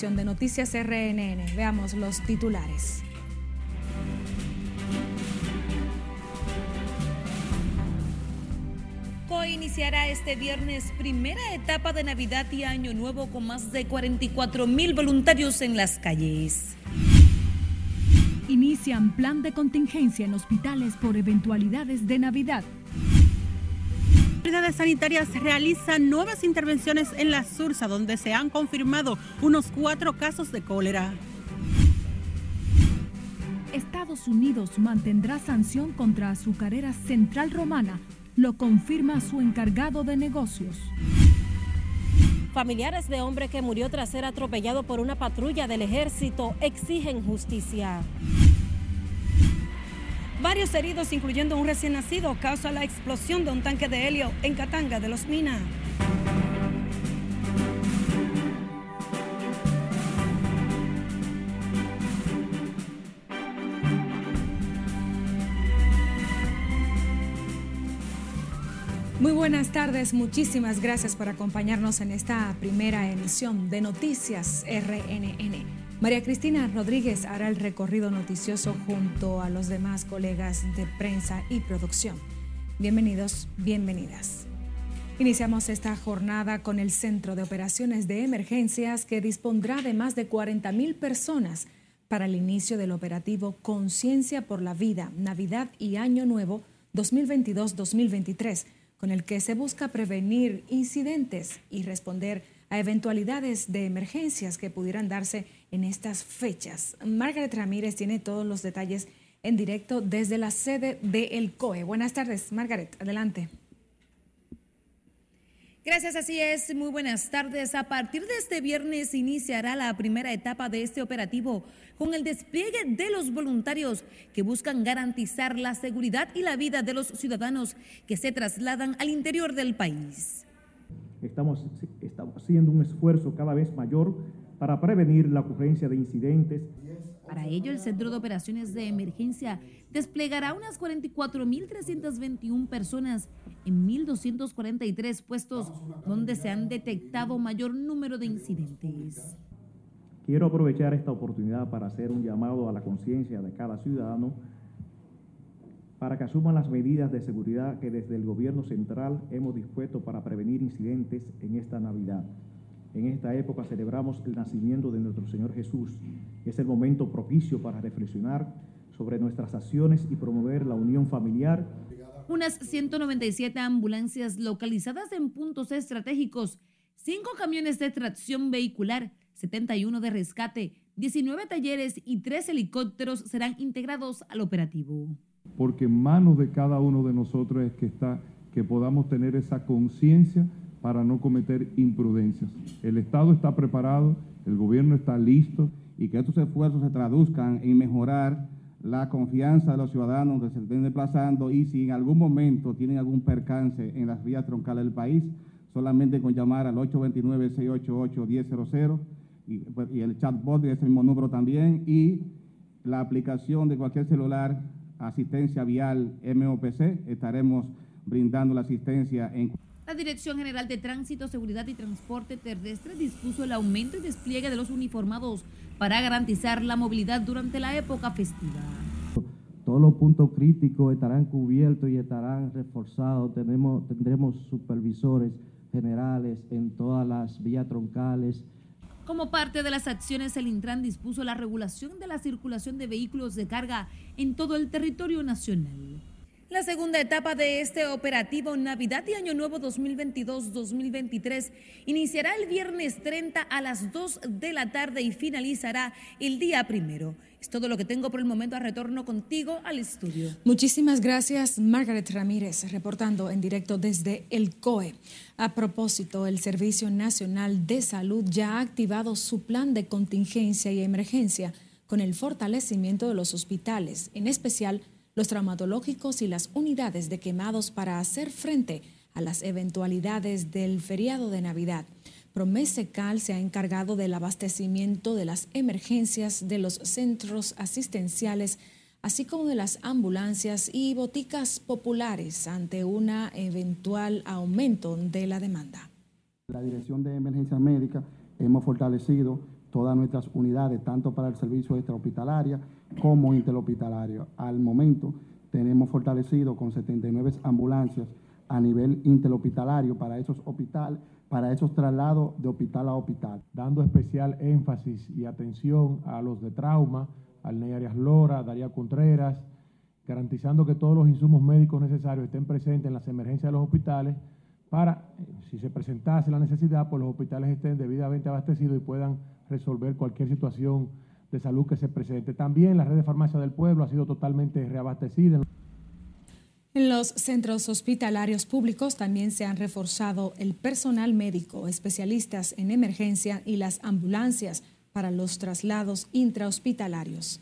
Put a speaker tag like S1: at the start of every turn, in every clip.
S1: de Noticias RNN. Veamos los titulares. iniciará este viernes primera etapa de Navidad y Año Nuevo con más de 44 mil voluntarios en las calles. Inician plan de contingencia en hospitales por eventualidades de Navidad.
S2: Autoridades sanitarias realizan nuevas intervenciones en la Sursa, donde se han confirmado unos cuatro casos de cólera.
S1: Estados Unidos mantendrá sanción contra azucarera Central Romana lo confirma su encargado de negocios.
S3: Familiares de hombre que murió tras ser atropellado por una patrulla del ejército exigen justicia.
S2: Varios heridos, incluyendo un recién nacido, causa la explosión de un tanque de helio en Catanga de los Minas.
S1: Muy buenas tardes, muchísimas gracias por acompañarnos en esta primera emisión de Noticias RNN. María Cristina Rodríguez hará el recorrido noticioso junto a los demás colegas de prensa y producción. Bienvenidos, bienvenidas. Iniciamos esta jornada con el Centro de Operaciones de Emergencias que dispondrá de más de 40 mil personas para el inicio del operativo Conciencia por la Vida, Navidad y Año Nuevo 2022-2023 con el que se busca prevenir incidentes y responder a eventualidades de emergencias que pudieran darse estas fechas. Margaret Ramírez tiene todos los detalles en directo desde la sede del COE. Buenas tardes, Margaret, adelante.
S3: Gracias, así es. Muy buenas tardes. A partir de este viernes iniciará la primera etapa de este operativo con el despliegue de los voluntarios que buscan garantizar la seguridad y la vida de los ciudadanos que se trasladan al interior del país.
S4: Estamos, estamos haciendo un esfuerzo cada vez mayor para prevenir la ocurrencia de incidentes.
S3: Para ello, el Centro de Operaciones de Emergencia desplegará unas 44.321 personas en 1.243 puestos donde se han detectado mayor número de incidentes.
S4: Quiero aprovechar esta oportunidad para hacer un llamado a la conciencia de cada ciudadano para que asuman las medidas de seguridad que desde el gobierno central hemos dispuesto para prevenir incidentes en esta Navidad. En esta época celebramos el nacimiento de nuestro Señor Jesús. Es el momento propicio para reflexionar sobre nuestras acciones y promover la unión familiar.
S3: Unas 197 ambulancias localizadas en puntos estratégicos, 5 camiones de tracción vehicular, 71 de rescate, 19 talleres y 3 helicópteros serán integrados al operativo.
S5: Porque en manos de cada uno de nosotros es que está que podamos tener esa conciencia para no cometer imprudencias. El Estado está preparado, el gobierno está listo.
S6: Y que estos esfuerzos se traduzcan en mejorar la confianza de los ciudadanos que se estén desplazando y si en algún momento tienen algún percance en las vías troncales del país, solamente con llamar al 829-688-1000 y, pues, y el chatbot de ese mismo número también y la aplicación de cualquier celular, asistencia vial MOPC, estaremos brindando la asistencia en...
S3: La Dirección General de Tránsito, Seguridad y Transporte Terrestre dispuso el aumento y despliegue de los uniformados para garantizar la movilidad durante la época festiva.
S7: Todos los puntos críticos estarán cubiertos y estarán reforzados. Tenemos, tendremos supervisores generales en todas las vías troncales.
S3: Como parte de las acciones, el Intran dispuso la regulación de la circulación de vehículos de carga en todo el territorio nacional. La segunda etapa de este operativo Navidad y Año Nuevo 2022-2023 iniciará el viernes 30 a las 2 de la tarde y finalizará el día primero. Es todo lo que tengo por el momento. A retorno contigo al estudio.
S1: Muchísimas gracias, Margaret Ramírez, reportando en directo desde el COE. A propósito, el Servicio Nacional de Salud ya ha activado su plan de contingencia y emergencia con el fortalecimiento de los hospitales, en especial los traumatológicos y las unidades de quemados para hacer frente a las eventualidades del feriado de Navidad. Promesecal se ha encargado del abastecimiento de las emergencias de los centros asistenciales, así como de las ambulancias y boticas populares ante un eventual aumento de la demanda.
S8: La Dirección de Emergencias Médicas hemos fortalecido todas nuestras unidades, tanto para el servicio extrahospitalario como interhospitalario. Al momento tenemos fortalecido con 79 ambulancias a nivel interhospitalario para esos hospitales, para esos traslados de hospital a hospital.
S9: Dando especial énfasis y atención a los de trauma, al Ney Arias Lora, Daría Contreras, garantizando que todos los insumos médicos necesarios estén presentes en las emergencias de los hospitales para, eh, si se presentase la necesidad, pues los hospitales estén debidamente abastecidos y puedan resolver cualquier situación de salud que se presente. También la red de farmacia del pueblo ha sido totalmente reabastecida.
S1: En los centros hospitalarios públicos también se han reforzado el personal médico, especialistas en emergencia y las ambulancias para los traslados intrahospitalarios.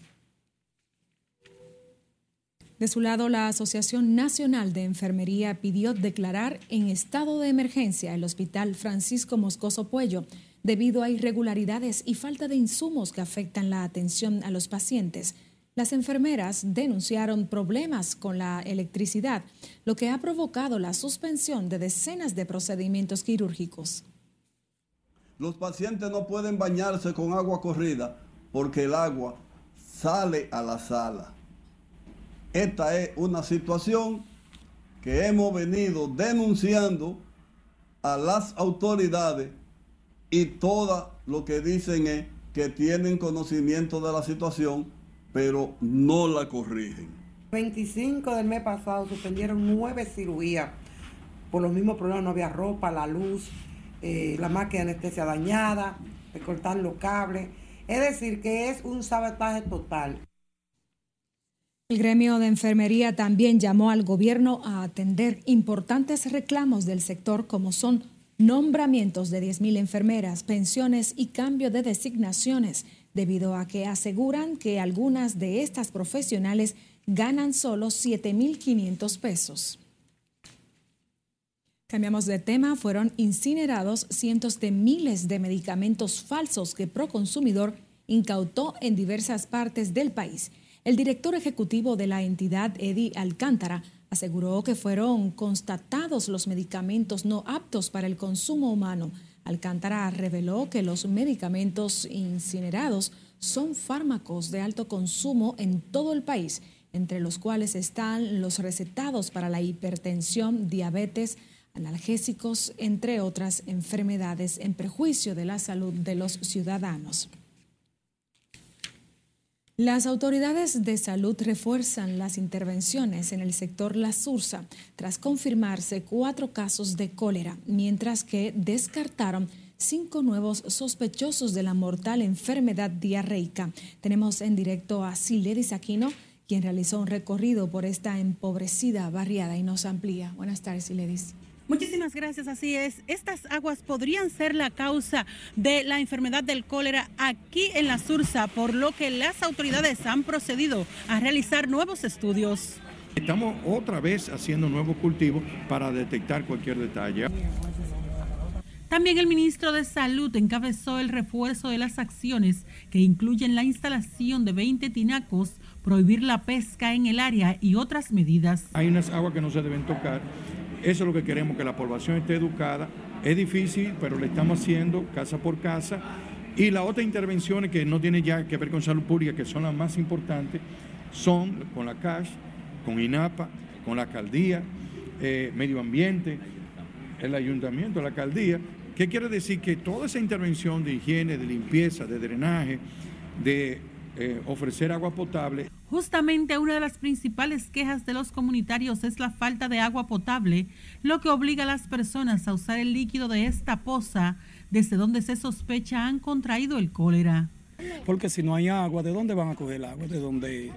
S1: De su lado, la Asociación Nacional de Enfermería pidió declarar en estado de emergencia el Hospital Francisco Moscoso Puello debido a irregularidades y falta de insumos que afectan la atención a los pacientes. Las enfermeras denunciaron problemas con la electricidad, lo que ha provocado la suspensión de decenas de procedimientos quirúrgicos.
S10: Los pacientes no pueden bañarse con agua corrida porque el agua sale a la sala. Esta es una situación que hemos venido denunciando a las autoridades y todo lo que dicen es que tienen conocimiento de la situación pero no la corrigen.
S11: 25 del mes pasado suspendieron nueve cirugías. Por los mismos problemas no había ropa, la luz, eh, la máquina de anestesia dañada, cortar los cables. Es decir, que es un sabotaje total.
S1: El gremio de enfermería también llamó al gobierno a atender importantes reclamos del sector como son nombramientos de 10.000 enfermeras, pensiones y cambio de designaciones debido a que aseguran que algunas de estas profesionales ganan solo 7.500 pesos. Cambiamos de tema, fueron incinerados cientos de miles de medicamentos falsos que Proconsumidor incautó en diversas partes del país. El director ejecutivo de la entidad, Eddie Alcántara, aseguró que fueron constatados los medicamentos no aptos para el consumo humano Alcántara reveló que los medicamentos incinerados son fármacos de alto consumo en todo el país, entre los cuales están los recetados para la hipertensión, diabetes, analgésicos, entre otras enfermedades en perjuicio de la salud de los ciudadanos. Las autoridades de salud refuerzan las intervenciones en el sector La Sursa tras confirmarse cuatro casos de cólera, mientras que descartaron cinco nuevos sospechosos de la mortal enfermedad diarreica. Tenemos en directo a Siledis Aquino, quien realizó un recorrido por esta empobrecida barriada y nos amplía. Buenas tardes, Siledis.
S2: Muchísimas gracias, así es. Estas aguas podrían ser la causa de la enfermedad del cólera aquí en la Sursa, por lo que las autoridades han procedido a realizar nuevos estudios.
S12: Estamos otra vez haciendo nuevos cultivos para detectar cualquier detalle.
S2: También el ministro de Salud encabezó el refuerzo de las acciones que incluyen la instalación de 20 tinacos, prohibir la pesca en el área y otras medidas.
S12: Hay unas aguas que no se deben tocar eso es lo que queremos, que la población esté educada. Es difícil, pero lo estamos haciendo casa por casa. Y las otras intervenciones que no tienen ya que ver con salud pública, que son las más importantes, son con la CASH, con INAPA, con la alcaldía, eh, medio ambiente, el ayuntamiento, la alcaldía. ¿Qué quiere decir? Que toda esa intervención de higiene, de limpieza, de drenaje, de eh, ofrecer agua potable.
S2: Justamente una de las principales quejas de los comunitarios es la falta de agua potable, lo que obliga a las personas a usar el líquido de esta poza, desde donde se sospecha han contraído el cólera.
S13: Porque si no hay agua, ¿de dónde van a coger el agua? De donde,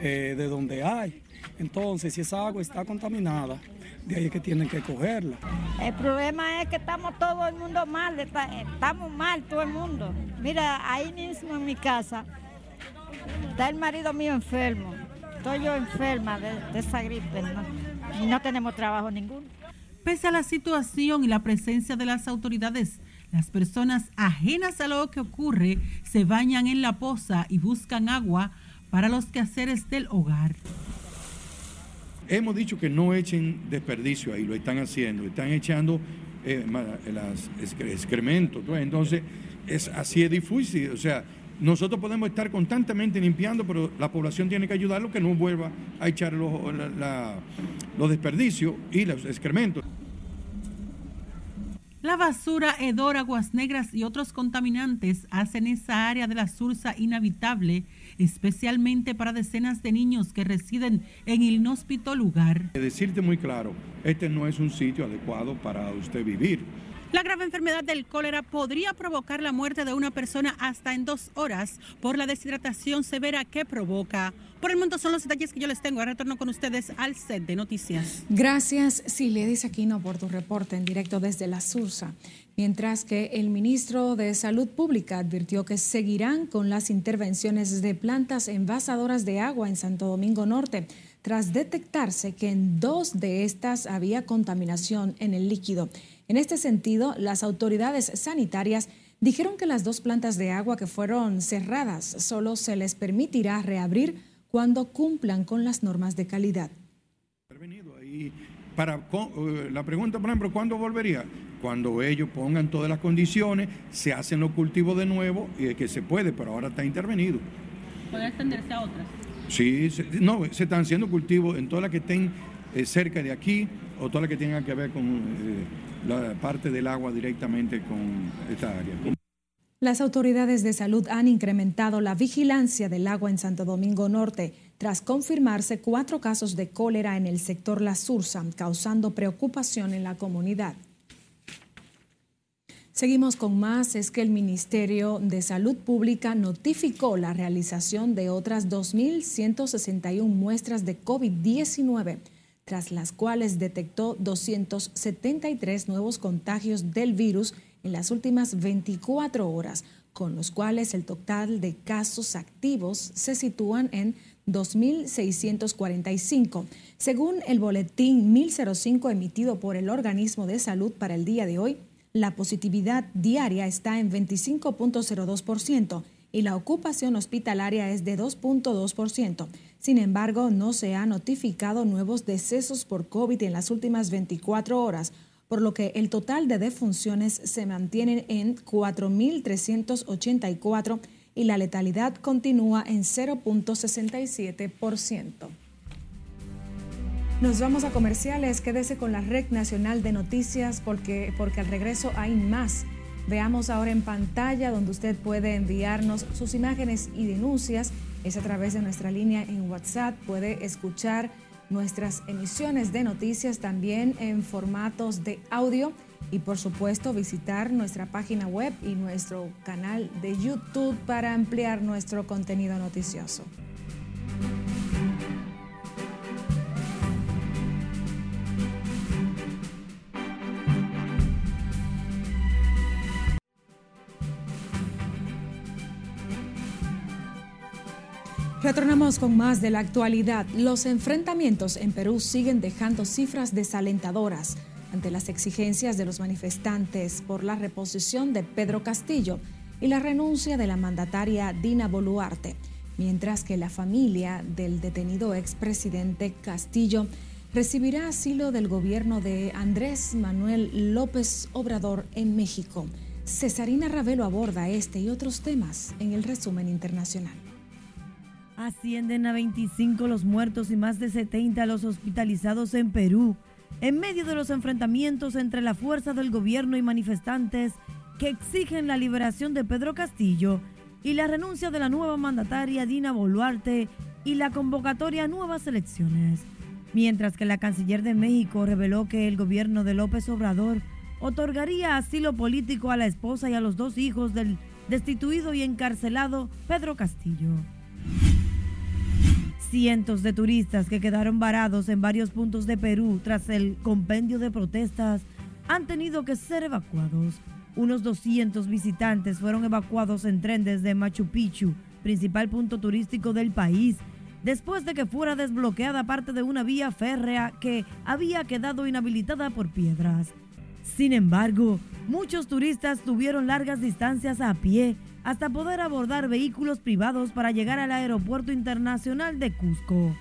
S13: eh, de donde hay. Entonces, si esa agua está contaminada, de ahí es que tienen que cogerla.
S14: El problema es que estamos todo el mundo mal, estamos mal todo el mundo. Mira, ahí mismo en mi casa Está el marido mío enfermo. Estoy yo enferma de, esa gripe y no tenemos trabajo ninguno.
S2: Pese a la situación y la presencia de las autoridades, las personas ajenas a lo que ocurre se bañan en la poza y buscan agua para los quehaceres del hogar.
S12: Hemos dicho que no echen desperdicio ahí, lo están haciendo, están echando eh, los excrementos. Entonces, es, así es difícil. O sea, nosotros podemos estar constantemente limpiando, pero la población tiene que ayudarlo que no vuelva a echar los, los desperdicios y los excrementos.
S2: La basura, hedor, aguas negras y otros contaminantes hacen esa área de la Sursa inhabitable, especialmente para decenas de niños que residen en el inhóspito lugar.
S12: Decirte muy claro, este no es un sitio adecuado para usted vivir
S2: la grave enfermedad del cólera podría provocar la muerte de una persona hasta en dos horas por la deshidratación severa que provoca. Por el momento son los detalles que yo les tengo. Ahora retorno con ustedes al set de noticias.
S1: Gracias, Siledis Aquino, por tu reporte en directo desde la Sursa. Mientras que el ministro de Salud Pública advirtió que seguirán con las intervenciones de plantas envasadoras de agua en Santo Domingo Norte, tras detectarse que en dos de estas había contaminación en el líquido. En este sentido, las autoridades sanitarias dijeron que las dos plantas de agua que fueron cerradas solo se les permitirá reabrir cuando cumplan con las normas de calidad.
S12: Para, eh, la pregunta, por ejemplo, ¿cuándo volvería? Cuando ellos pongan todas las condiciones, se hacen los cultivos de nuevo y que se puede, pero ahora está intervenido.
S2: ¿Puede extenderse a otras?
S12: Sí, no, se están haciendo cultivos en todas las que estén eh, cerca de aquí o todas las que tengan que ver con eh, la parte del agua directamente con esta área.
S1: Las autoridades de salud han incrementado la vigilancia del agua en Santo Domingo Norte tras confirmarse cuatro casos de cólera en el sector La Sursa, causando preocupación en la comunidad. Seguimos con más. Es que el Ministerio de Salud Pública notificó la realización de otras 2.161 muestras de COVID-19 tras las cuales detectó 273 nuevos contagios del virus en las últimas 24 horas, con los cuales el total de casos activos se sitúan en 2.645. Según el boletín 1005 emitido por el organismo de salud para el día de hoy, la positividad diaria está en 25.02% y la ocupación hospitalaria es de 2.2%. Sin embargo, no se han notificado nuevos decesos por COVID en las últimas 24 horas, por lo que el total de defunciones se mantiene en 4.384 y la letalidad continúa en 0.67%. Nos vamos a comerciales, quédese con la Red Nacional de Noticias porque, porque al regreso hay más. Veamos ahora en pantalla donde usted puede enviarnos sus imágenes y denuncias es a través de nuestra línea en WhatsApp. Puede escuchar nuestras emisiones de noticias también en formatos de audio y por supuesto visitar nuestra página web y nuestro canal de YouTube para ampliar nuestro contenido noticioso. Retornamos con más de la actualidad. Los enfrentamientos en Perú siguen dejando cifras desalentadoras ante las exigencias de los manifestantes por la reposición de Pedro Castillo y la renuncia de la mandataria Dina Boluarte, mientras que la familia del detenido expresidente Castillo recibirá asilo del gobierno de Andrés Manuel López Obrador en México. Cesarina Ravelo aborda este y otros temas en el resumen internacional.
S15: Ascienden a 25 los muertos y más de 70 los hospitalizados en Perú, en medio de los enfrentamientos entre la fuerza del gobierno y manifestantes que exigen la liberación de Pedro Castillo y la renuncia de la nueva mandataria Dina Boluarte y la convocatoria a nuevas elecciones. Mientras que la canciller de México reveló que el gobierno de López Obrador otorgaría asilo político a la esposa y a los dos hijos del destituido y encarcelado Pedro Castillo. Cientos de turistas que quedaron varados en varios puntos de Perú tras el compendio de protestas han tenido que ser evacuados. Unos 200 visitantes fueron evacuados en tren desde Machu Picchu, principal punto turístico del país, después de que fuera desbloqueada parte de una vía férrea que había quedado inhabilitada por piedras. Sin embargo, muchos turistas tuvieron largas distancias a pie hasta poder abordar vehículos privados para llegar al Aeropuerto Internacional de Cusco.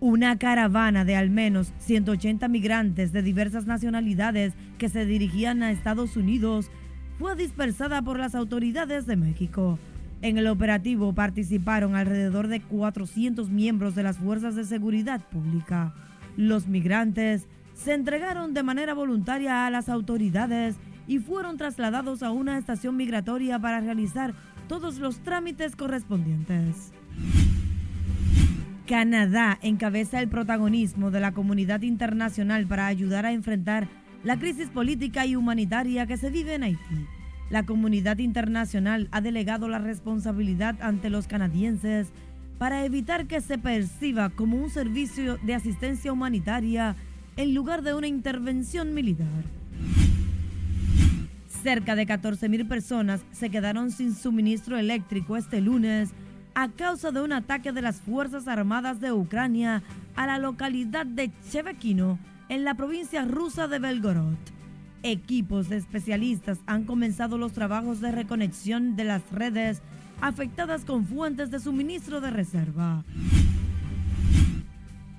S15: Una caravana de al menos 180 migrantes de diversas nacionalidades que se dirigían a Estados Unidos fue dispersada por las autoridades de México. En el operativo participaron alrededor de 400 miembros de las fuerzas de seguridad pública. Los migrantes se entregaron de manera voluntaria a las autoridades y fueron trasladados a una estación migratoria para realizar todos los trámites correspondientes. Canadá encabeza el protagonismo de la comunidad internacional para ayudar a enfrentar la crisis política y humanitaria que se vive en Haití. La comunidad internacional ha delegado la responsabilidad ante los canadienses para evitar que se perciba como un servicio de asistencia humanitaria en lugar de una intervención militar. Cerca de 14.000 personas se quedaron sin suministro eléctrico este lunes a causa de un ataque de las Fuerzas Armadas de Ucrania a la localidad de Chevekino, en la provincia rusa de Belgorod. Equipos de especialistas han comenzado los trabajos de reconexión de las redes afectadas con fuentes de suministro de reserva.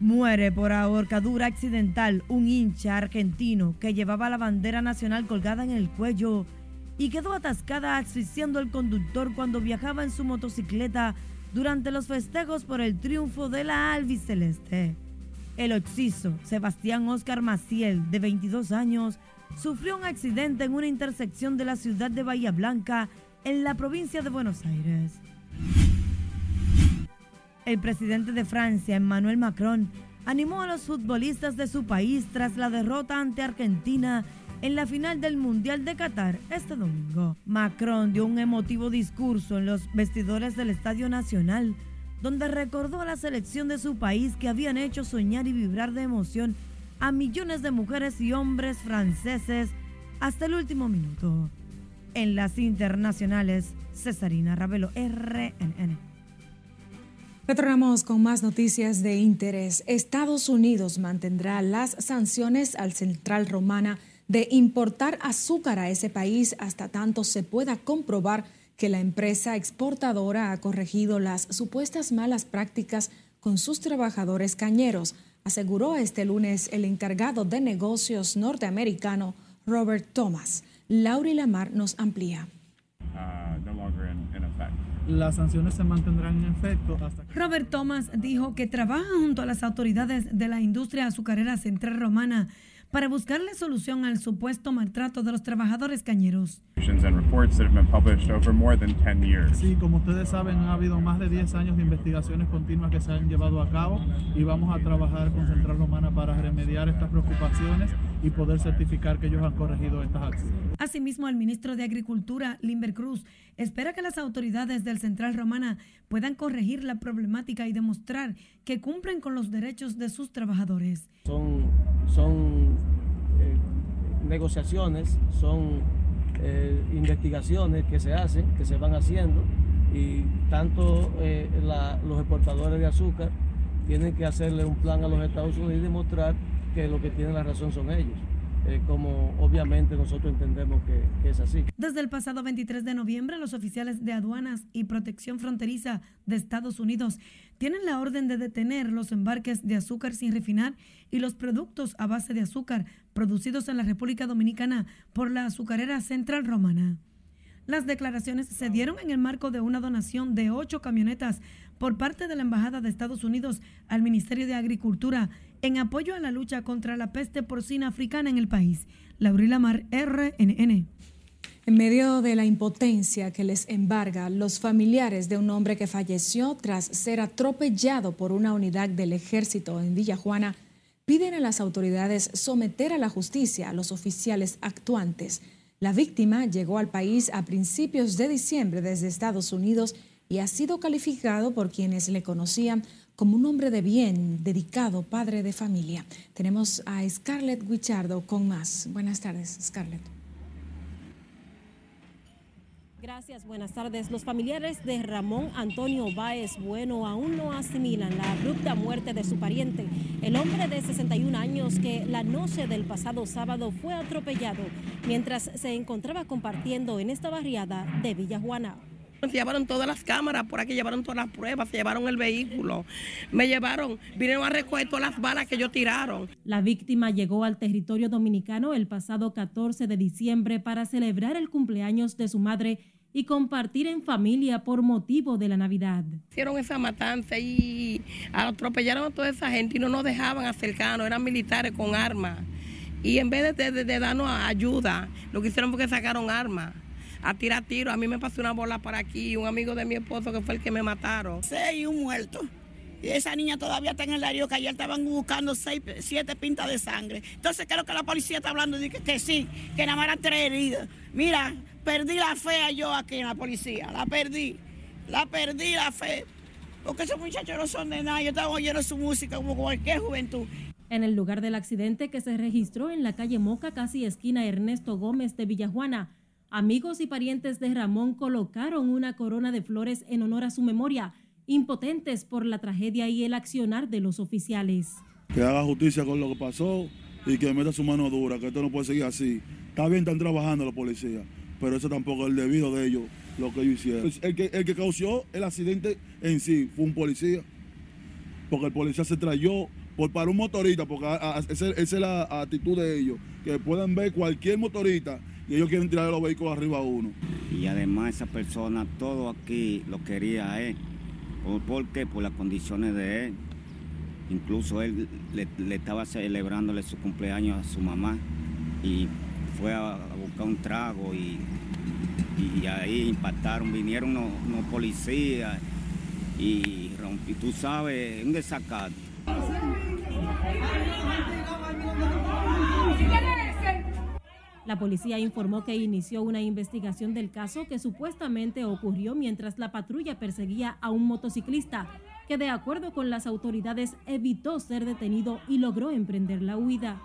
S15: Muere por ahorcadura accidental un hincha argentino que llevaba la bandera nacional colgada en el cuello y quedó atascada asfixiando al conductor cuando viajaba en su motocicleta durante los festejos por el triunfo de la albiceleste. El occiso Sebastián Oscar Maciel, de 22 años, sufrió un accidente en una intersección de la ciudad de Bahía Blanca, en la provincia de Buenos Aires. El presidente de Francia, Emmanuel Macron, animó a los futbolistas de su país tras la derrota ante Argentina en la final del Mundial de Qatar este domingo. Macron dio un emotivo discurso en los vestidores del Estadio Nacional, donde recordó a la selección de su país que habían hecho soñar y vibrar de emoción a millones de mujeres y hombres franceses hasta el último minuto. En las internacionales, Cesarina Ravelo, RNN.
S1: Retornamos con más noticias de interés. Estados Unidos mantendrá las sanciones al Central Romana de importar azúcar a ese país hasta tanto se pueda comprobar que la empresa exportadora ha corregido las supuestas malas prácticas con sus trabajadores cañeros, aseguró este lunes el encargado de negocios norteamericano Robert Thomas. Lauri Lamar nos amplía.
S16: Las sanciones se mantendrán en efecto hasta
S17: Robert Thomas dijo que trabaja junto a las autoridades de la industria azucarera central romana para buscarle solución al supuesto maltrato de los trabajadores cañeros.
S16: Sí, como ustedes saben, ha habido más de 10 años de investigaciones continuas que se han llevado a cabo y vamos a trabajar con Central Romana para remediar estas preocupaciones y poder certificar que ellos han corregido estas acciones.
S17: Asimismo, el ministro de Agricultura, Limber Cruz, espera que las autoridades del Central Romana puedan corregir la problemática y demostrar que cumplen con los derechos de sus trabajadores.
S18: Son, son negociaciones, son eh, investigaciones que se hacen, que se van haciendo y tanto eh, los exportadores de azúcar tienen que hacerle un plan a los Estados Unidos y demostrar que lo que tienen la razón son ellos. Eh, como obviamente nosotros entendemos que, es así.
S17: Desde el pasado 23 de noviembre, los oficiales de aduanas y protección fronteriza de Estados Unidos tienen la orden de detener los embarques de azúcar sin refinar y los productos a base de azúcar producidos en la República Dominicana por la azucarera Central Romana. Las declaraciones se dieron en el marco de una donación de ocho camionetas por parte de la Embajada de Estados Unidos al Ministerio de Agricultura en apoyo a la lucha contra la peste porcina africana en el país. Laurila Mar, RNN.
S1: En medio de la impotencia que les embarga, los familiares de un hombre que falleció tras ser atropellado por una unidad del ejército en Villajuana piden a las autoridades someter a la justicia a los oficiales actuantes. La víctima llegó al país a principios de diciembre desde Estados Unidos y ha sido calificado por quienes le conocían como un hombre de bien, dedicado, padre de familia. Tenemos a Scarlett Guichardo con más. Buenas tardes, Scarlett.
S19: Gracias, buenas tardes. Los familiares de Ramón Antonio Báez Bueno aún no asimilan la abrupta muerte de su pariente, el hombre de 61 años que la noche del pasado sábado fue atropellado mientras se encontraba compartiendo en esta barriada de Villa Juana.
S20: Se llevaron todas las cámaras, por aquí llevaron todas las pruebas, se llevaron el vehículo, me llevaron, vinieron a recoger todas las balas que ellos tiraron.
S19: La víctima llegó al territorio dominicano el pasado 14 de diciembre para celebrar el cumpleaños de su madre y compartir en familia por motivo de la Navidad.
S20: Hicieron esa matanza y atropellaron a toda esa gente y no nos dejaban acercarnos, eran militares con armas. Y en vez de, de, de darnos ayuda, lo que hicieron fue que sacaron armas a tirar tiro. A mí me pasó una bola para aquí, un amigo de mi esposo que fue el que me mataron.
S21: Seis y un muerto. Y esa niña todavía está en el área que ayer estaban buscando seis, siete pintas de sangre. Entonces creo que la policía está hablando de que, que sí, que nada más eran tres heridas. Mira, perdí la fe yo aquí en la policía, la perdí, la perdí la fe. Porque esos muchachos no son de nada, yo estaba oyendo su música como cualquier juventud.
S19: En el lugar del accidente que se registró en la calle Moca, casi esquina Ernesto Gómez de Villajuana, amigos y parientes de Ramón colocaron una corona de flores en honor a su memoria, impotentes por la tragedia y el accionar de los oficiales.
S22: Que haga justicia con lo que pasó y que meta su mano dura, que esto no puede seguir así. Está bien, están trabajando la policía, pero eso tampoco es el debido de ellos, lo que ellos hicieron. El que, el que causó el accidente en sí fue un policía, porque el policía se trayó por para un motorista, porque esa, esa es la actitud de ellos, que pueden ver cualquier motorista y ellos quieren tirar los vehículos arriba a uno.
S23: Y además esa persona, todo aquí lo quería a él. ¿Por qué? Por las condiciones de él. Incluso él le, le, estaba celebrándole su cumpleaños a su mamá y fue a, a buscar un trago y, y, ahí impactaron, vinieron unos, unos policías y, y tú sabes, un desacato.
S19: La policía informó que inició una investigación del caso que supuestamente ocurrió mientras la patrulla perseguía a un motociclista que de acuerdo con las autoridades evitó ser detenido y logró emprender la huida.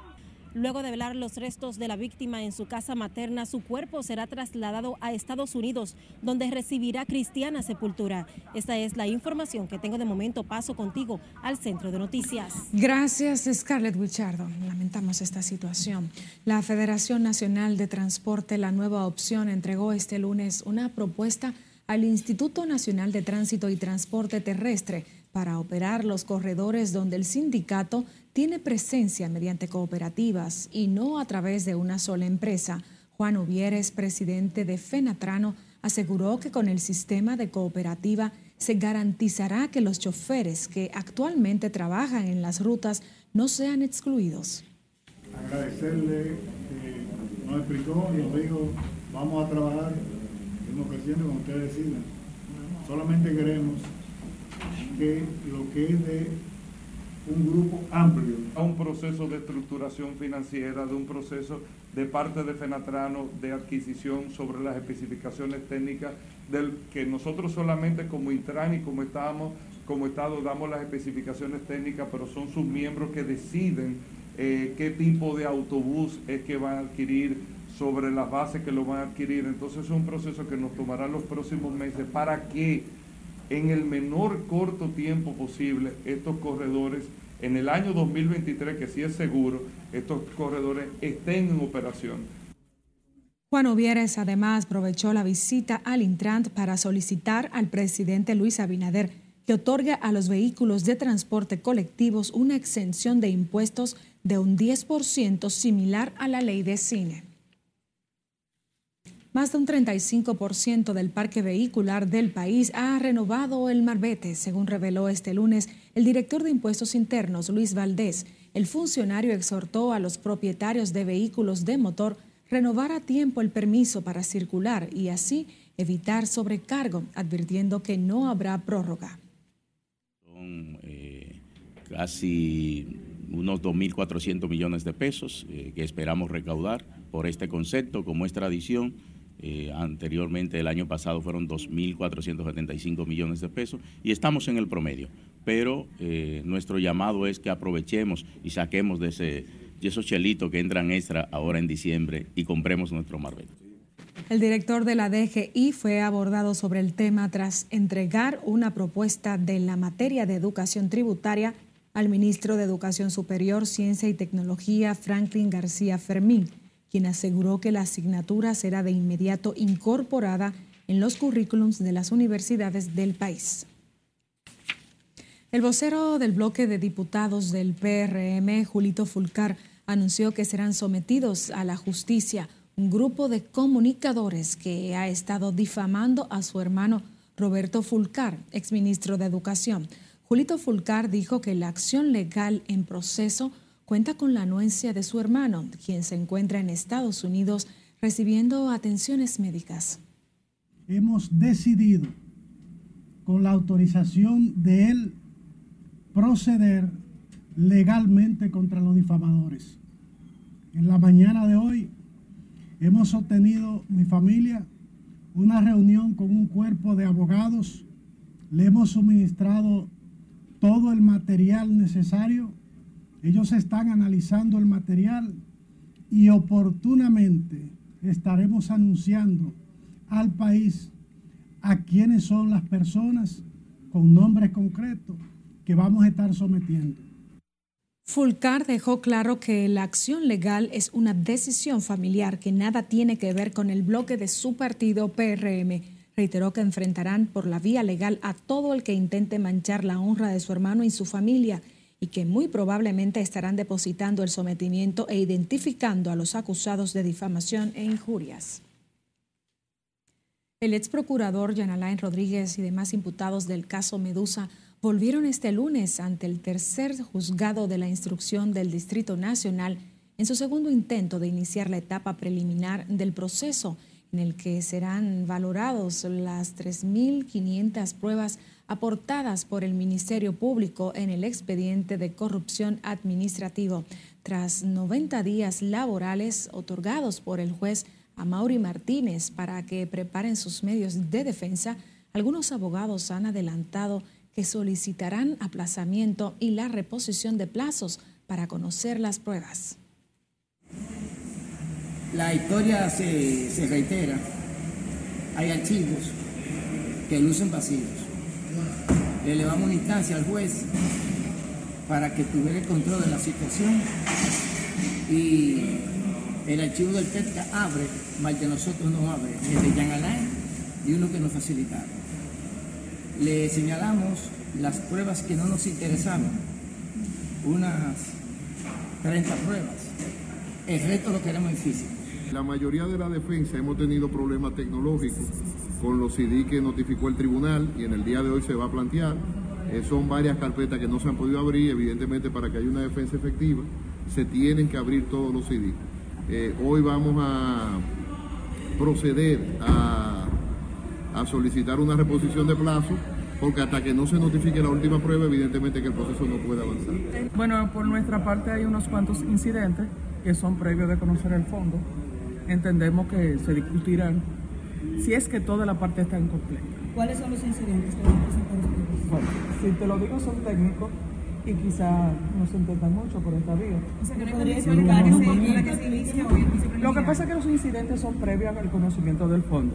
S19: Luego de velar los restos de la víctima en su casa materna, su cuerpo será trasladado a Estados Unidos, donde recibirá cristiana sepultura. Esta es la información que tengo de momento. Paso contigo al centro de noticias.
S1: Gracias, Scarlett Wichardo. Lamentamos esta situación. La Federación Nacional de Transporte, la nueva opción, entregó este lunes una propuesta al Instituto Nacional de Tránsito y Transporte Terrestre para operar los corredores donde el sindicato tiene presencia mediante cooperativas y no a través de una sola empresa. Juan Uvieres, presidente de Fenatrano, aseguró que con el sistema de cooperativa se garantizará que los choferes que actualmente trabajan en las rutas no sean excluidos.
S24: Agradecerle, eh, nos explicó y nos dijo, vamos a trabajar, estamos creciendo como ustedes. Solamente queremos que lo que es de un grupo amplio.
S5: A un proceso de estructuración financiera, de un proceso de parte de Fenatrano de adquisición sobre las especificaciones técnicas del que nosotros solamente como Intran y como estamos como Estado damos las especificaciones técnicas, pero son sus miembros que deciden eh, qué tipo de autobús es que van a adquirir sobre las bases que lo van a adquirir. Entonces es un proceso que nos tomará los próximos meses para que en el menor corto tiempo posible estos corredores, en el año 2023, que sí es seguro, estos corredores estén en operación.
S1: Juan Ovieres además aprovechó la visita al Intrant para solicitar al presidente Luis Abinader que otorgue a los vehículos de transporte colectivos una exención de impuestos de un 10% similar a la ley de cine. Más de un 35% del parque vehicular del país ha renovado el marbete, según reveló este lunes el director de Impuestos Internos, Luis Valdés. El funcionario exhortó a los propietarios de vehículos de motor renovar a tiempo el permiso para circular y así evitar sobrecargo, advirtiendo que no habrá prórroga.
S25: Son eh, casi unos 2.400 millones de pesos eh, que esperamos recaudar por este concepto, como es tradición eh, anteriormente, el año pasado fueron 2.475 millones de pesos y estamos en el promedio. Pero eh, nuestro llamado es que aprovechemos y saquemos de, ese, de esos chelitos que entran extra ahora en diciembre y compremos nuestro marbete.
S1: El director de la DGI fue abordado sobre el tema tras entregar una propuesta de la materia de educación tributaria al ministro de Educación Superior, Ciencia y Tecnología, Franklin García Fermín quien aseguró que la asignatura será de inmediato incorporada en los currículums de las universidades del país. El vocero del bloque de diputados del PRM, Julito Fulcar, anunció que serán sometidos a la justicia un grupo de comunicadores que ha estado difamando a su hermano Roberto Fulcar, exministro de Educación. Julito Fulcar dijo que la acción legal en proceso cuenta con la anuencia de su hermano, quien se encuentra en Estados Unidos recibiendo atenciones médicas.
S26: Hemos decidido, con la autorización de él, proceder legalmente contra los difamadores. En la mañana de hoy hemos obtenido, mi familia, una reunión con un cuerpo de abogados. Le hemos suministrado todo el material necesario. Ellos están analizando el material y oportunamente estaremos anunciando al país a quiénes son las personas con nombres concretos que vamos a estar sometiendo.
S1: Fulcar dejó claro que la acción legal es una decisión familiar que nada tiene que ver con el bloque de su partido PRM. Reiteró que enfrentarán por la vía legal a todo el que intente manchar la honra de su hermano y su familia y que muy probablemente estarán depositando el sometimiento e identificando a los acusados de difamación e injurias. El ex procurador Jan Alain Rodríguez y demás imputados del caso Medusa volvieron este lunes ante el tercer juzgado de la instrucción del Distrito Nacional en su segundo intento de iniciar la etapa preliminar del proceso en el que serán valorados las 3.500 pruebas aportadas por el Ministerio Público en el expediente de corrupción administrativo tras 90 días laborales otorgados por el juez a Mauri Martínez para que preparen sus medios de defensa. Algunos abogados han adelantado que solicitarán aplazamiento y la reposición de plazos para conocer las pruebas.
S27: La historia se, reitera. Hay archivos que lucen vacíos. Le elevamos una instancia al juez para que tuviera el control de la situación y el archivo del PETCA abre, mal de nosotros no abre, el de Jean Alain y uno que nos facilitaron le señalamos las pruebas que no nos interesaban, unas 30 pruebas. El resto lo queremos en físico.
S28: La mayoría de la defensa hemos tenido problemas tecnológicos con los CD que notificó el tribunal y en el día de hoy se va a plantear. Eh, son varias carpetas que no se han podido abrir, evidentemente para que haya una defensa efectiva se tienen que abrir todos los CD. Eh, hoy vamos a proceder a a solicitar una reposición de plazo porque hasta que no se notifique la última prueba, evidentemente que el proceso no puede avanzar.
S29: Bueno, por nuestra parte hay unos cuantos incidentes que son previos de conocer el fondo. Entendemos que se discutirán si es que toda la parte está incompleta.
S17: ¿Cuáles son los incidentes que van a presentar ustedes?
S29: Bueno, si te lo digo, son técnicos y quizá no se entiendan mucho por esta vía. Lo que pasa es que los incidentes son previos al conocimiento del fondo,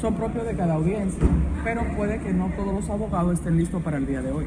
S29: son propios de cada audiencia, pero puede que no todos los abogados estén listos para el día de hoy.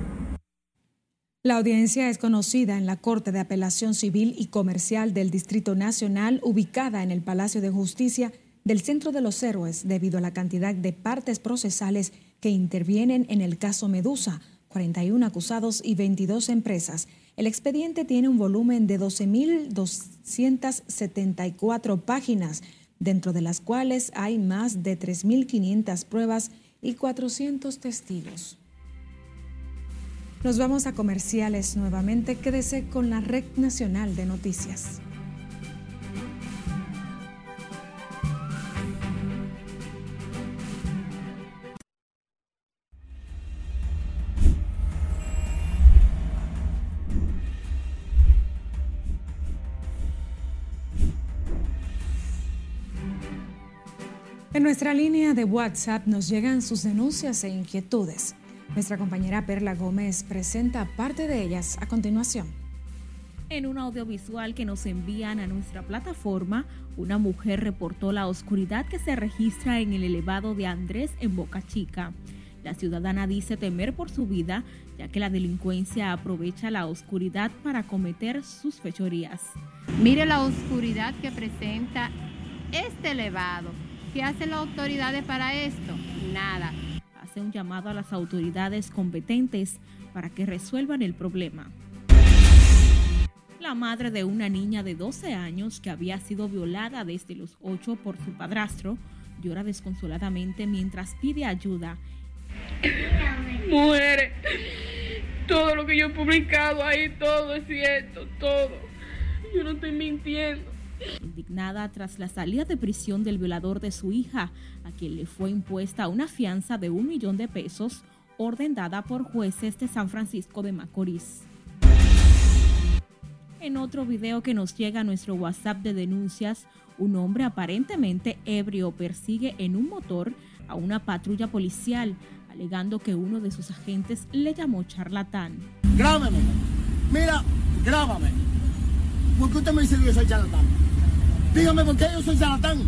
S1: La audiencia es conocida en la Corte de Apelación Civil y Comercial del Distrito Nacional, ubicada en el Palacio de Justicia del Centro de los Héroes, debido a la cantidad de partes procesales que intervienen en el caso Medusa 41 acusados y 22 empresas. El expediente tiene un volumen de 12.274 páginas, dentro de las cuales hay más de 3.500 pruebas y 400 testigos. Nos vamos a comerciales nuevamente. Quédese con la Red Nacional de Noticias. En nuestra línea de WhatsApp nos llegan sus denuncias e inquietudes. Nuestra compañera Perla Gómez presenta parte de ellas a continuación.
S30: En un audiovisual que nos envían a nuestra plataforma, una mujer reportó la oscuridad que se registra en el elevado de Andrés en Boca Chica. La ciudadana dice temer por su vida, ya que la delincuencia aprovecha la oscuridad para cometer sus fechorías.
S31: Mire la oscuridad que presenta este elevado. ¿Qué hacen las autoridades para esto? Nada.
S30: Un llamado a las autoridades competentes para que resuelvan el problema. La madre de una niña de 12 años que había sido violada desde los 8 por su padrastro llora desconsoladamente mientras pide ayuda.
S32: Mujeres, todo lo que yo he publicado ahí, todo es cierto, todo. Yo no estoy mintiendo.
S30: Indignada tras la salida de prisión del violador de su hija, a quien le fue impuesta una fianza de un millón de pesos, ordenada por jueces de San Francisco de Macorís. En otro video que nos llega a nuestro WhatsApp de denuncias, un hombre aparentemente ebrio persigue en un motor a una patrulla policial, alegando que uno de sus agentes le llamó charlatán.
S33: Grábame, mira, grábame. ¿Por qué usted me dice que yo soy charlatán? Dígame por qué yo soy charlatán.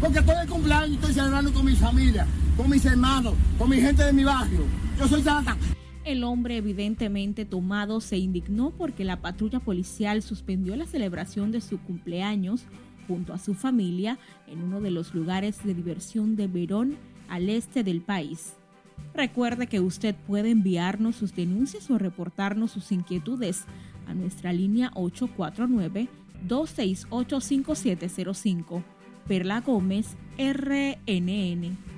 S33: Porque todo el cumpleaños estoy celebrando con mi familia, con mis hermanos, con mi gente de mi barrio. Yo soy charlatán.
S30: El hombre evidentemente tomado se indignó porque la patrulla policial suspendió la celebración de su cumpleaños junto a su familia en uno de los lugares de diversión de Verón al este del país. Recuerde que usted puede enviarnos sus denuncias o reportarnos sus inquietudes nuestra línea 849-268-5705. Perla Gómez, RNN.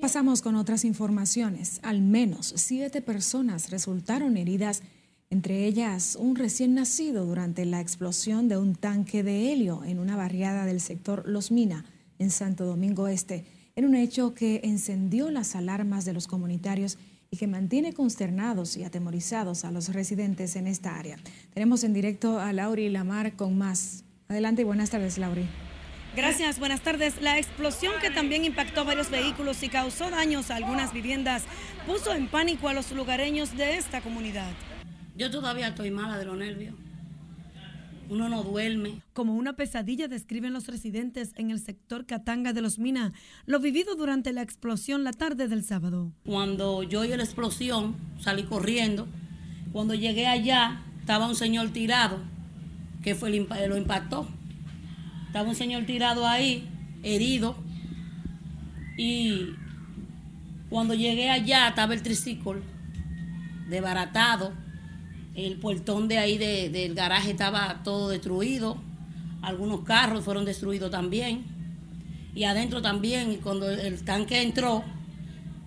S1: Pasamos con otras informaciones. Al menos siete personas resultaron heridas, entre ellas un recién nacido durante la explosión de un tanque de helio en una barriada del sector Los Mina, en Santo Domingo Este, en un hecho que encendió las alarmas de los comunitarios y que mantiene consternados y atemorizados a los residentes en esta área. Tenemos en directo a Lauri Lamar con más. Adelante y buenas tardes, Lauri.
S17: Gracias, buenas tardes. La explosión que también impactó varios vehículos y causó daños a algunas viviendas puso en pánico a los lugareños de esta comunidad.
S34: Yo todavía estoy mala de los nervios. Uno no duerme.
S17: Como una pesadilla describen los residentes en el sector Catanga de los Minas lo vivido durante la explosión la tarde del sábado.
S34: Cuando yo oí la explosión, salí corriendo. Cuando llegué allá, estaba un señor tirado, que fue el, lo impactó. Estaba un señor tirado ahí, herido. Y cuando llegué allá, estaba el triciclo desbaratado. El puertón de ahí del garaje estaba todo destruido. Algunos carros fueron destruidos también. Y adentro también, cuando el tanque entró,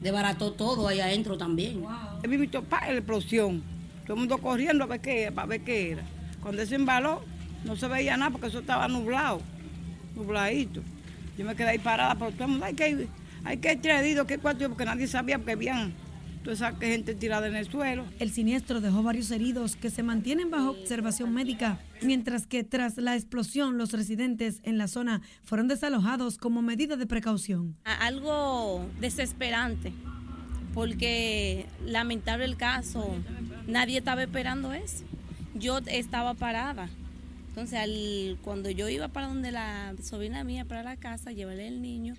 S34: desbarató todo ahí adentro también.
S35: He visto la explosión. Todo el mundo corriendo a ver qué, para ver qué era. Cuando se embaló, no se veía nada porque eso estaba nublado nubladito. Yo me quedé ahí parada, pero todo el mundo, hay que, hay que traído, que cuatro, porque nadie sabía, porque habían toda esa gente tirada en el suelo.
S17: El siniestro dejó varios heridos que se mantienen bajo observación médica, mientras que tras la explosión los residentes en la zona fueron desalojados como medida de precaución.
S36: Algo desesperante, porque lamentable el caso, nadie estaba esperando eso. Yo estaba parada entonces, al, cuando yo iba para donde la sobrina mía, para la casa, llevarle el niño,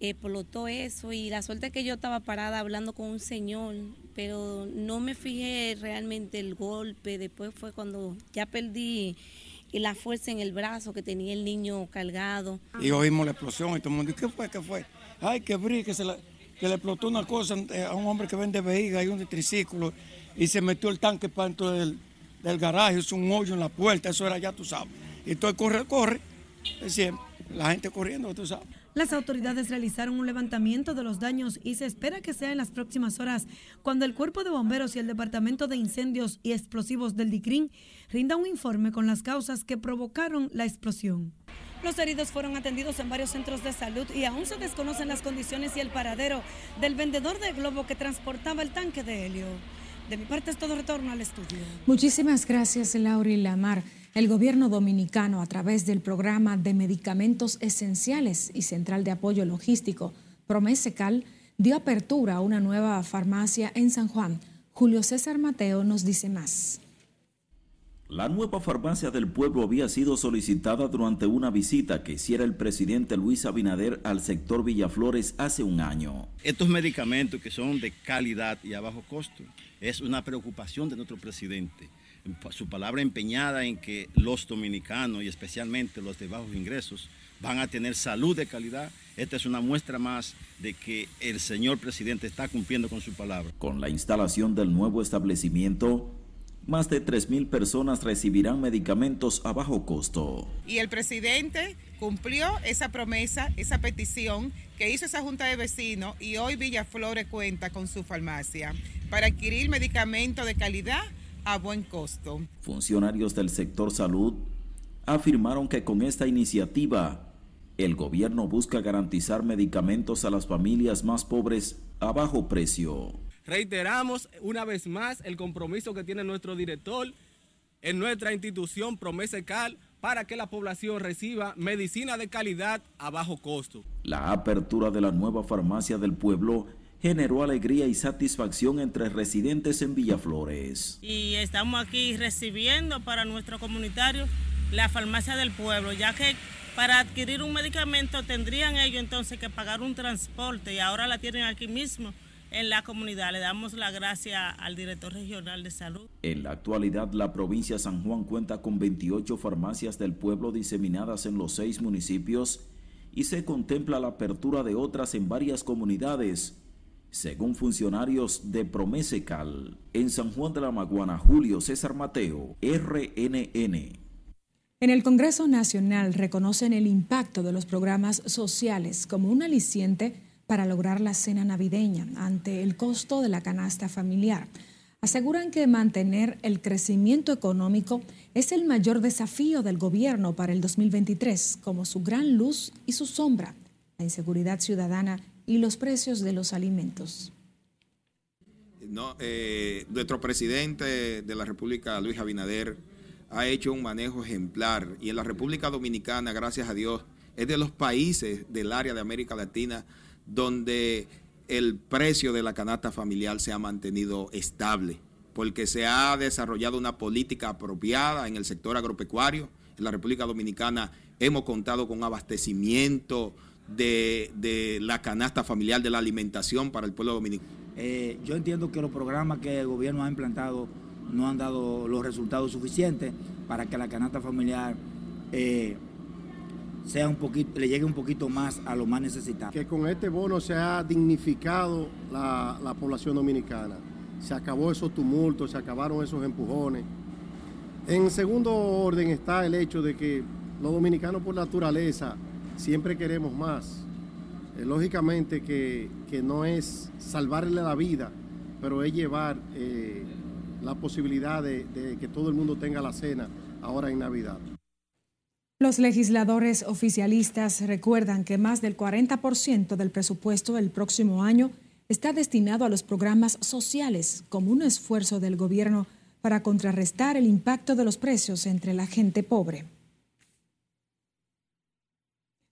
S36: explotó eso y la suerte que yo estaba parada hablando con un señor, pero no me fijé realmente el golpe. Después fue cuando ya perdí la fuerza en el brazo que tenía el niño cargado.
S37: Y oímos la explosión y todo el mundo, ¿qué fue? ¿Qué fue? Ay, que brí, que, se que le explotó una cosa eh, a un hombre que vende vejiga y un triciclo y se metió el tanque para dentro del del garaje, es un hoyo en la puerta, eso era ya, tú sabes. Y todo corre, corre, es siempre, la gente corriendo, tú sabes.
S17: Las autoridades realizaron un levantamiento de los daños y se espera que sea en las próximas horas cuando el Cuerpo de Bomberos y el Departamento de Incendios y Explosivos del DICRIN rinda un informe con las causas que provocaron la explosión. Los heridos fueron atendidos en varios centros de salud y aún se desconocen las condiciones y el paradero del vendedor de globo que transportaba el tanque de helio. De mi parte es todo retorno al estudio.
S1: Muchísimas gracias, Laura y Lamar. El gobierno dominicano, a través del programa de medicamentos esenciales y central de apoyo logístico, Promesecal, dio apertura a una nueva farmacia en San Juan. Julio César Mateo nos dice más.
S38: La nueva farmacia del pueblo había sido solicitada durante una visita que hiciera el presidente Luis Abinader al sector Villaflores hace un año.
S39: Estos medicamentos que son de calidad y a bajo costo es una preocupación de nuestro presidente. Su palabra empeñada en que los dominicanos y especialmente los de bajos ingresos van a tener salud de calidad. Esta es una muestra más de que el señor presidente está cumpliendo con su palabra.
S38: Con la instalación del nuevo establecimiento, más de 3.000 personas recibirán medicamentos a bajo costo.
S40: Y el presidente cumplió esa promesa, esa petición que hizo esa junta de vecinos y hoy Villaflores cuenta con su farmacia para adquirir medicamentos de calidad a buen costo.
S38: Funcionarios del sector salud afirmaron que con esta iniciativa el gobierno busca garantizar medicamentos a las familias más pobres a bajo precio.
S41: Reiteramos una vez más el compromiso que tiene nuestro director en nuestra institución Promesa Cal para que la población reciba medicina de calidad a bajo costo.
S38: La apertura de la nueva farmacia del pueblo generó alegría y satisfacción entre residentes en Villaflores.
S42: Y estamos aquí recibiendo para nuestro comunitario la farmacia del pueblo, ya que para adquirir un medicamento tendrían ellos entonces que pagar un transporte y ahora la tienen aquí mismo en la comunidad. Le damos la gracia al director regional de salud.
S38: En la actualidad, la provincia de San Juan cuenta con 28 farmacias del pueblo diseminadas en los seis municipios y se contempla la apertura de otras en varias comunidades, según funcionarios de Promesecal. En San Juan de la Maguana, Julio César Mateo, RNN.
S1: En el Congreso Nacional reconocen el impacto de los programas sociales como un aliciente para lograr la cena navideña ante el costo de la canasta familiar. Aseguran que mantener el crecimiento económico es el mayor desafío del gobierno para el 2023, como su gran luz y su sombra, la inseguridad ciudadana y los precios de los alimentos.
S43: No, eh, nuestro presidente de la República, Luis Abinader, ha hecho un manejo ejemplar y en la República Dominicana, gracias a Dios, es de los países del área de América Latina donde el precio de la canasta familiar se ha mantenido estable, porque se ha desarrollado una política apropiada en el sector agropecuario. En la República Dominicana hemos contado con abastecimiento de, la canasta familiar de la alimentación para el pueblo dominicano.
S44: Eh, yo entiendo que los programas que el gobierno ha implantado no han dado los resultados suficientes para que la canasta familiar eh, sea un poquito, le llegue un poquito más a los más necesitados.
S45: Que con este bono se ha dignificado la, la población dominicana. Se acabó esos tumultos, se acabaron esos empujones. En segundo orden está el hecho de que los dominicanos por naturaleza siempre queremos más. Eh, lógicamente que, que, no es salvarle la vida, pero es llevar eh, la posibilidad de, de que todo el mundo tenga la cena ahora en Navidad.
S1: Los legisladores oficialistas recuerdan que más del 40% del presupuesto del próximo año está destinado a los programas sociales como un esfuerzo del gobierno para contrarrestar el impacto de los precios entre la gente pobre.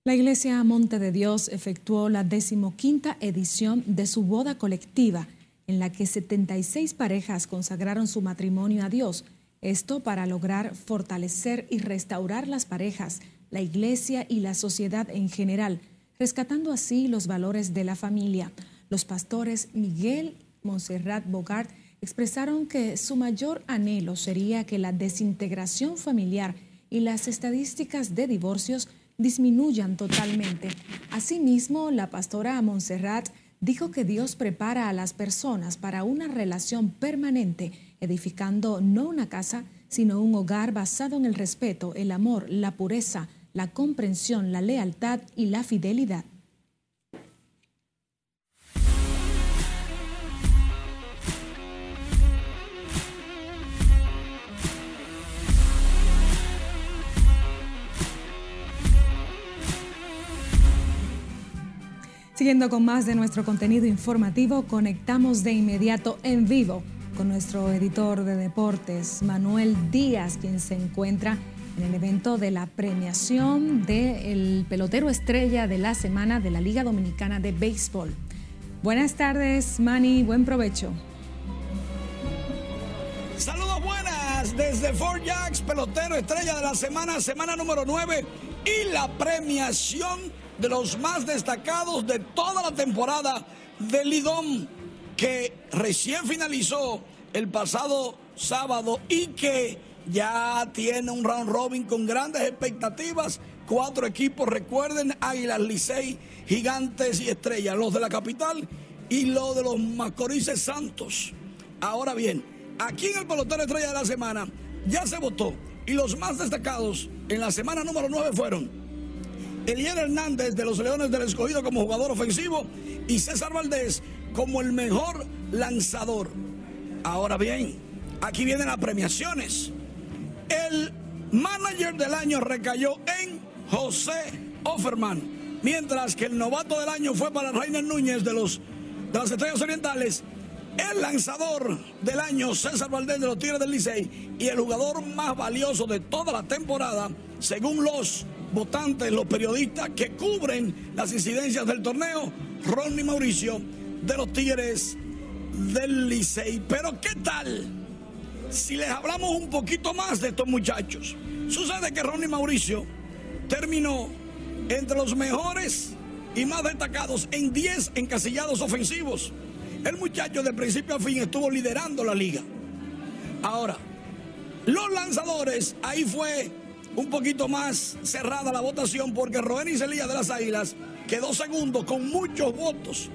S1: La Iglesia Monte de Dios efectuó la decimoquinta edición de su boda colectiva, en la que 76 parejas consagraron su matrimonio a Dios esto para lograr fortalecer y restaurar las parejas, la iglesia y la sociedad en general, rescatando así los valores de la familia. Los pastores Miguel Monserrat Bogart expresaron que su mayor anhelo sería que la desintegración familiar y las estadísticas de divorcios disminuyan totalmente. Asimismo, la pastora Montserrat dijo que Dios prepara a las personas para una relación permanente edificando no una casa, sino un hogar basado en el respeto, el amor, la pureza, la comprensión, la lealtad y la fidelidad. Siguiendo con más de nuestro contenido informativo, conectamos de inmediato en vivo con nuestro editor de deportes, Manuel Díaz, quien se encuentra en el evento de la premiación del pelotero estrella de la semana de la Liga Dominicana de Béisbol. Buenas tardes, Manny, buen provecho.
S46: Saludos buenas
S47: desde Fort Jacks, pelotero estrella de la semana, semana número 9 y la premiación de los más destacados de toda la temporada del Lidón que recién finalizó el pasado sábado y que ya tiene un round robin con grandes expectativas. Cuatro equipos, recuerden, Águilas, Licey, Gigantes y Estrellas, los de la capital y los de los Macorices Santos. Ahora bien, aquí en el pelotero estrella de la semana ya se votó y los más destacados en la semana número 9 fueron Eliel Hernández de los Leones del Escogido como jugador ofensivo y César Valdés como el mejor lanzador. Ahora bien, aquí vienen las premiaciones. El manager del año recayó en José Offerman, mientras que el novato del año fue para Rainer Núñez de, los, de las Estrellas Orientales el lanzador del año, César Valdés de los Tigres del Licey, y el jugador más valioso de toda la temporada, según los votantes, los periodistas que cubren las incidencias del torneo, Ronnie Mauricio de los Tigres del Licey. Pero ¿qué tal si les hablamos un poquito más de estos muchachos? Sucede que Ronnie Mauricio terminó entre los mejores y más destacados en 10 encasillados ofensivos el muchacho de principio a fin estuvo liderando la liga. Ahora, los lanzadores, ahí fue un poquito más cerrada la votación porque Roenis Elías de las Águilas quedó segundo con muchos votos.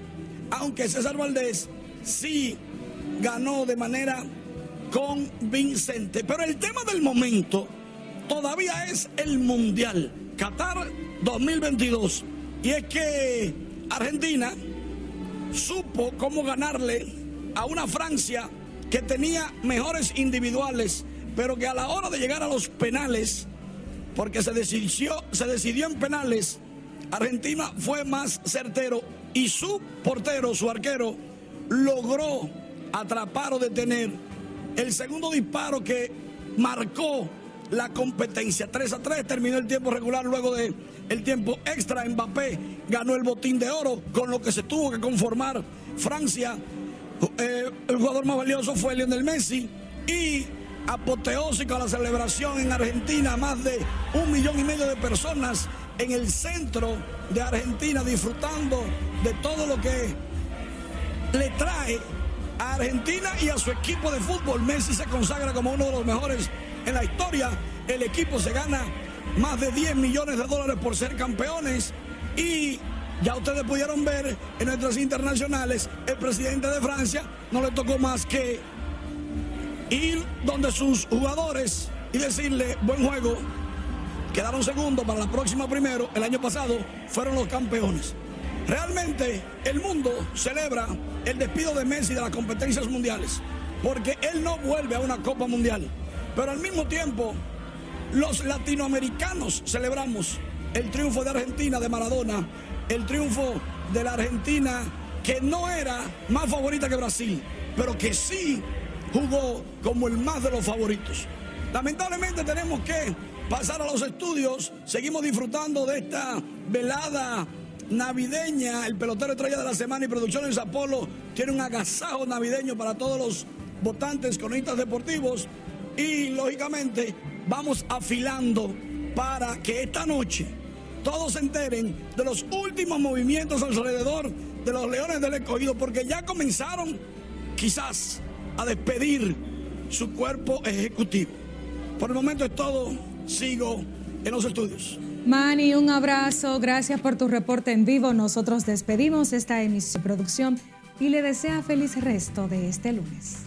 S47: Aunque César Valdés sí ganó de manera convincente. Pero el tema del momento todavía es el Mundial Qatar 2022. Y es que Argentina supo cómo ganarle a una Francia que tenía mejores individuales, pero que a la hora de llegar a los penales, porque se decidió, se decidió en penales, Argentina fue más certero y su portero, su arquero, logró atrapar o detener el segundo disparo que marcó la competencia. 3 a 3 terminó el tiempo regular luego de el tiempo extra. Mbappé ganó el botín de oro con lo que se tuvo que conformar Francia. Eh, el jugador más valioso fue Lionel Messi y apoteósica la celebración en Argentina, más de un millón y medio de personas en el centro de Argentina disfrutando de todo lo que le trae a Argentina y a su equipo de fútbol. Messi se consagra como uno de los mejores en la historia. El equipo se gana más de 10 millones de dólares por ser campeones y ya ustedes pudieron ver en nuestras internacionales, el presidente de Francia no le tocó más que ir donde sus jugadores y decirle buen juego. Quedaron segundos para la próxima primero. El año pasado fueron los campeones. Realmente el mundo celebra el despido de Messi de las competencias mundiales porque él no vuelve a una Copa Mundial. Pero al mismo tiempo los latinoamericanos celebramos el triunfo de Argentina de Maradona, el triunfo de la Argentina que no era más favorita que Brasil, pero que sí jugó como el más de los favoritos. Lamentablemente tenemos que pasar a los estudios, seguimos disfrutando de esta velada navideña, el pelotero estrella de la semana y Producciones Apolo tiene un agasajo navideño para todos los votantes cronistas deportivos. Y lógicamente vamos afilando para que esta noche todos se enteren de los últimos movimientos alrededor de los Leones del Escogido, porque ya comenzaron quizás a despedir su cuerpo ejecutivo. Por el momento es todo, sigo en los estudios.
S1: Manny, un abrazo, gracias por tu reporte en vivo. Nosotros despedimos esta emisión de producción y le desea feliz resto de este lunes.